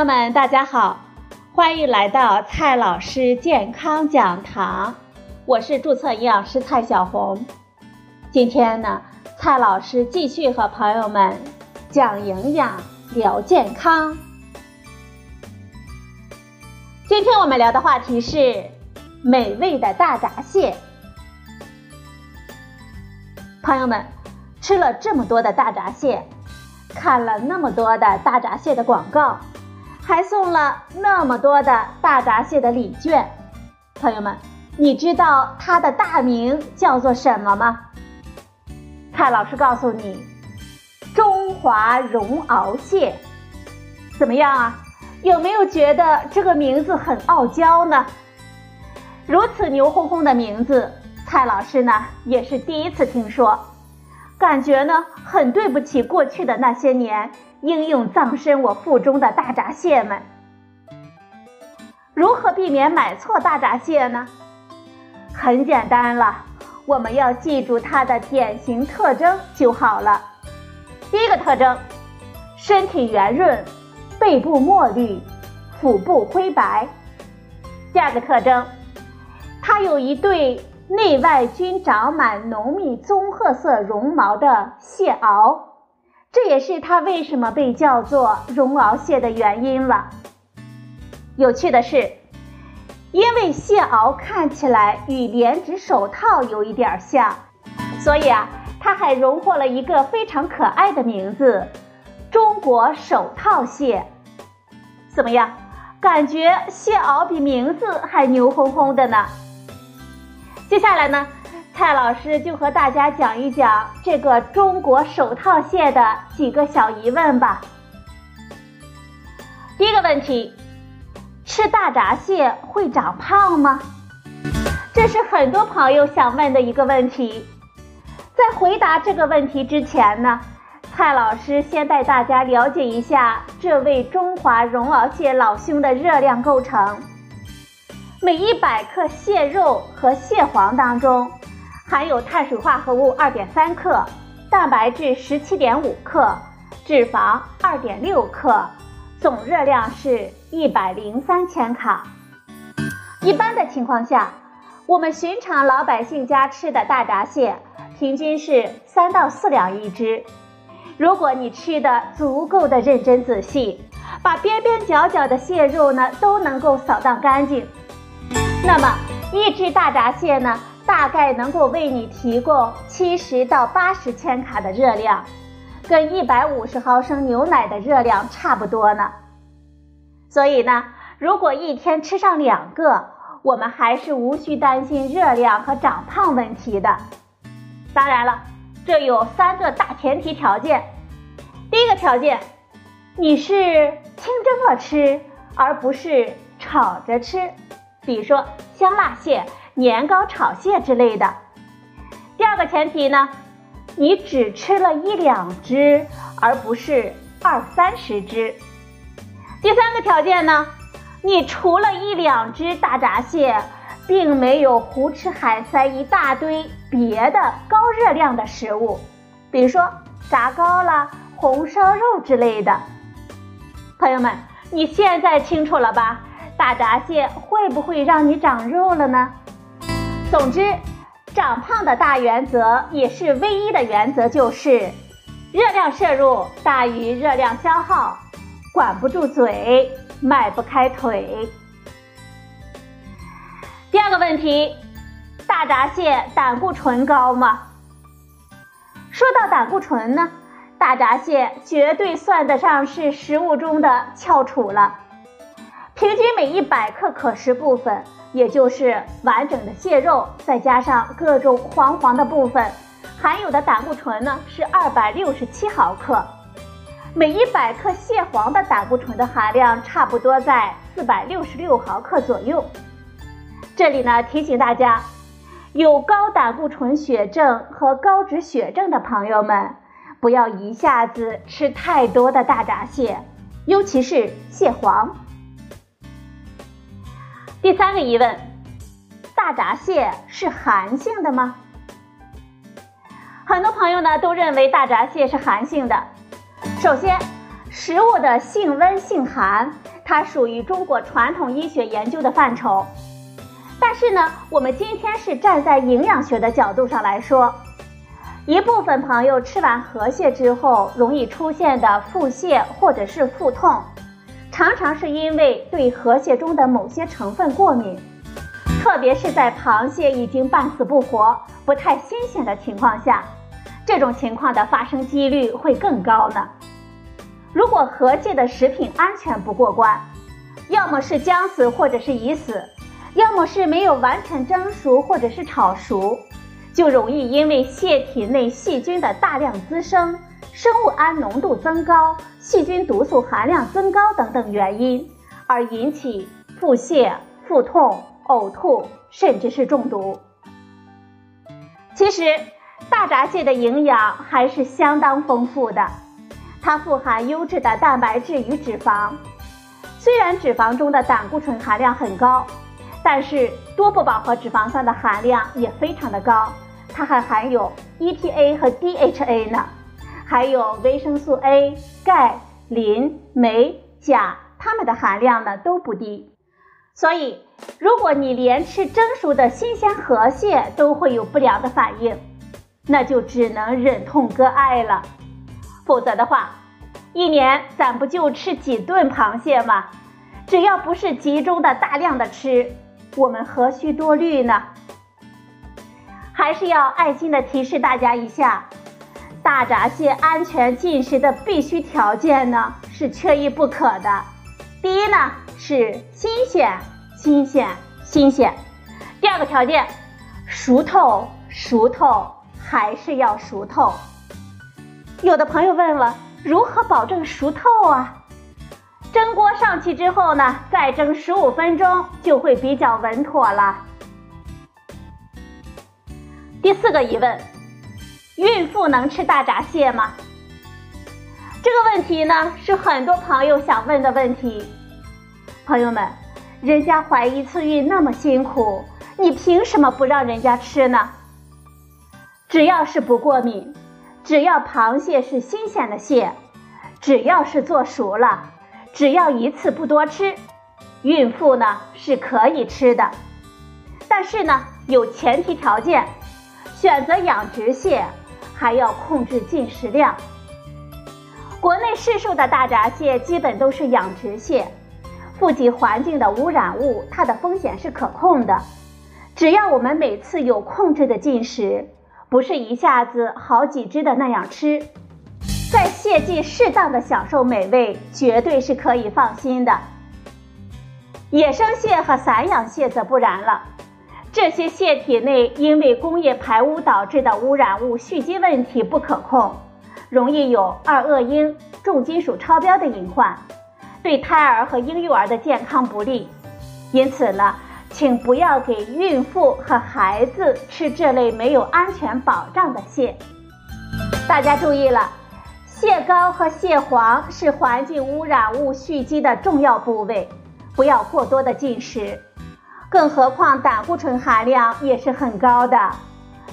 朋友们，大家好，欢迎来到蔡老师健康讲堂，我是注册营养师蔡小红。今天呢，蔡老师继续和朋友们讲营养、聊健康。今天我们聊的话题是美味的大闸蟹。朋友们，吃了这么多的大闸蟹，看了那么多的大闸蟹的广告。还送了那么多的大闸蟹的礼券，朋友们，你知道它的大名叫做什么吗？蔡老师告诉你，中华绒螯蟹，怎么样啊？有没有觉得这个名字很傲娇呢？如此牛哄哄的名字，蔡老师呢也是第一次听说，感觉呢很对不起过去的那些年。英勇葬身我腹中的大闸蟹们，如何避免买错大闸蟹呢？很简单了，我们要记住它的典型特征就好了。第一个特征，身体圆润，背部墨绿，腹部灰白。第二个特征，它有一对内外均长满浓密棕褐色绒毛的蟹螯。这也是它为什么被叫做绒螯蟹的原因了。有趣的是，因为蟹螯看起来与连指手套有一点像，所以啊，它还荣获了一个非常可爱的名字——中国手套蟹。怎么样？感觉蟹螯比名字还牛哄哄的呢？接下来呢？蔡老师就和大家讲一讲这个中国手套蟹的几个小疑问吧。第一个问题，吃大闸蟹会长胖吗？这是很多朋友想问的一个问题。在回答这个问题之前呢，蔡老师先带大家了解一下这位中华绒螯蟹老兄的热量构成。每一百克蟹肉和蟹黄当中。含有碳水化合物二点三克，蛋白质十七点五克，脂肪二点六克，总热量是一百零三千卡。一般的情况下，我们寻常老百姓家吃的大闸蟹平均是三到四两一只。如果你吃的足够的认真仔细，把边边角角的蟹肉呢都能够扫荡干净，那么一只大闸蟹呢？大概能够为你提供七十到八十千卡的热量，跟一百五十毫升牛奶的热量差不多呢。所以呢，如果一天吃上两个，我们还是无需担心热量和长胖问题的。当然了，这有三个大前提条件。第一个条件，你是清蒸了吃，而不是炒着吃，比如说香辣蟹。年糕炒蟹之类的。第二个前提呢，你只吃了一两只，而不是二三十只。第三个条件呢，你除了一两只大闸蟹，并没有胡吃海塞一大堆别的高热量的食物，比如说炸糕啦、红烧肉之类的。朋友们，你现在清楚了吧？大闸蟹会不会让你长肉了呢？总之，长胖的大原则也是唯一的原则，就是热量摄入大于热量消耗，管不住嘴，迈不开腿。第二个问题，大闸蟹胆固醇高吗？说到胆固醇呢，大闸蟹绝对算得上是食物中的翘楚了，平均每一百克可食部分。也就是完整的蟹肉，再加上各种黄黄的部分，含有的胆固醇呢是二百六十七毫克。每一百克蟹黄的胆固醇的含量差不多在四百六十六毫克左右。这里呢提醒大家，有高胆固醇血症和高脂血症的朋友们，不要一下子吃太多的大闸蟹，尤其是蟹黄。第三个疑问：大闸蟹是寒性的吗？很多朋友呢都认为大闸蟹是寒性的。首先，食物的性温性寒它属于中国传统医学研究的范畴。但是呢，我们今天是站在营养学的角度上来说，一部分朋友吃完河蟹之后容易出现的腹泻或者是腹痛，常常是因为对河蟹中的某些成分过敏，特别是在螃蟹已经半死不活、不太新鲜的情况下，这种情况的发生几率会更高呢。如果河蟹的食品安全不过关，要么是将死或者是已死。要么是没有完全蒸熟，或者是炒熟，就容易因为蟹体内细菌的大量滋生、生物胺浓度增高、细菌毒素含量增高等等原因，而引起腹泻、腹痛、呕吐，甚至是中毒。其实，大闸蟹的营养还是相当丰富的，它富含优质的蛋白质与脂肪，虽然脂肪中的胆固醇含量很高。但是多不饱和脂肪酸的含量也非常的高，它还含有 EPA 和 DHA 呢，还有维生素 A、钙、磷、镁、钾，它们的含量呢都不低。所以，如果你连吃蒸熟的新鲜河蟹都会有不良的反应，那就只能忍痛割爱了。否则的话，一年咱不就吃几顿螃蟹吗？只要不是集中的大量的吃。我们何须多虑呢？还是要爱心的提示大家一下，大闸蟹安全进食的必须条件呢是缺一不可的。第一呢是新鲜，新鲜，新鲜。第二个条件，熟透，熟透，还是要熟透。有的朋友问了，如何保证熟透啊？蒸锅上去之后呢，再蒸十五分钟就会比较稳妥了。第四个疑问：孕妇能吃大闸蟹吗？这个问题呢，是很多朋友想问的问题。朋友们，人家怀一次孕那么辛苦，你凭什么不让人家吃呢？只要是不过敏，只要螃蟹是新鲜的蟹，只要是做熟了。只要一次不多吃，孕妇呢是可以吃的，但是呢有前提条件，选择养殖蟹还要控制进食量。国内市售的大闸蟹基本都是养殖蟹，富集环境的污染物，它的风险是可控的。只要我们每次有控制的进食，不是一下子好几只的那样吃。在蟹季适当的享受美味，绝对是可以放心的。野生蟹和散养蟹则不然了，这些蟹体内因为工业排污导致的污染物蓄积问题不可控，容易有二恶英、重金属超标的隐患，对胎儿和婴幼儿的健康不利。因此呢，请不要给孕妇和孩子吃这类没有安全保障的蟹。大家注意了。蟹膏和蟹黄是环境污染物蓄积的重要部位，不要过多的进食。更何况胆固醇含量也是很高的，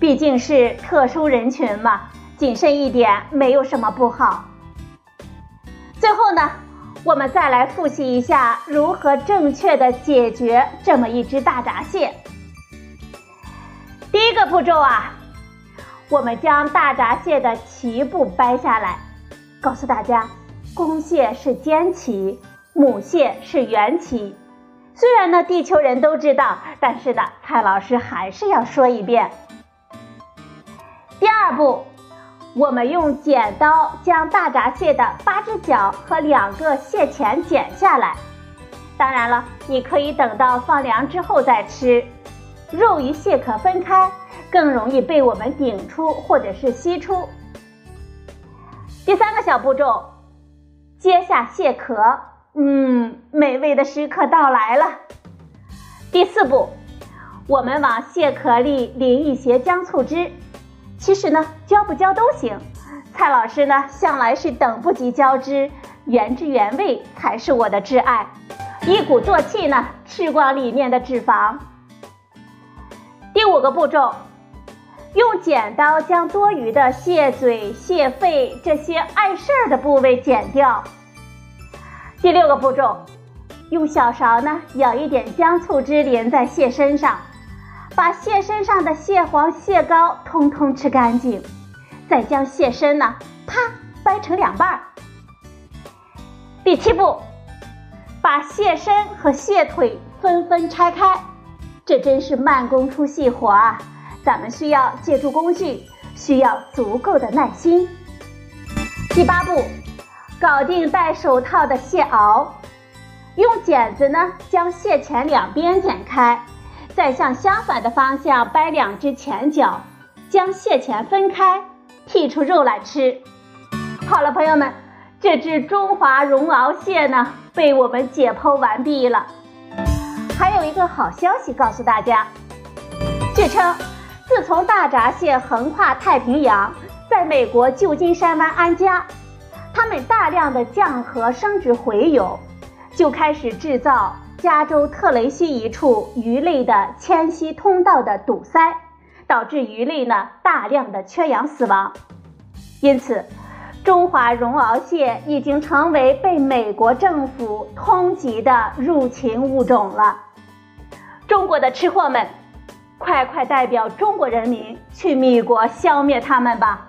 毕竟是特殊人群嘛，谨慎一点没有什么不好。最后呢，我们再来复习一下如何正确的解决这么一只大闸蟹。第一个步骤啊，我们将大闸蟹的鳍部掰下来。告诉大家，公蟹是尖鳍，母蟹是圆鳍。虽然呢，地球人都知道，但是呢，蔡老师还是要说一遍。第二步，我们用剪刀将大闸蟹的八只脚和两个蟹钳剪下来。当然了，你可以等到放凉之后再吃。肉与蟹壳分开，更容易被我们顶出或者是吸出。第三个小步骤，揭下蟹壳，嗯，美味的时刻到来了。第四步，我们往蟹壳里淋一些姜醋汁，其实呢，浇不浇都行。蔡老师呢，向来是等不及浇汁，原汁原味才是我的挚爱。一鼓作气呢，吃光里面的脂肪。第五个步骤。用剪刀将多余的蟹嘴、蟹肺这些碍事儿的部位剪掉。第六个步骤，用小勺呢舀一点姜醋汁淋在蟹身上，把蟹身上的蟹黄、蟹膏通通吃干净，再将蟹身呢啪掰成两半儿。第七步，把蟹身和蟹腿纷纷拆开，这真是慢工出细活啊！咱们需要借助工具，需要足够的耐心。第八步，搞定戴手套的蟹螯。用剪子呢，将蟹钳两边剪开，再向相反的方向掰两只前脚，将蟹钳分开，剔出肉来吃。好了，朋友们，这只中华绒螯蟹呢，被我们解剖完毕了。还有一个好消息告诉大家，据称，自从大闸蟹横跨太平洋，在美国旧金山湾安家，它们大量的降河生殖洄游。就开始制造加州特雷西一处鱼类的迁徙通道的堵塞，导致鱼类呢大量的缺氧死亡。因此，中华绒螯蟹已经成为被美国政府通缉的入侵物种了。中国的吃货们，快快代表中国人民去米国消灭它们吧！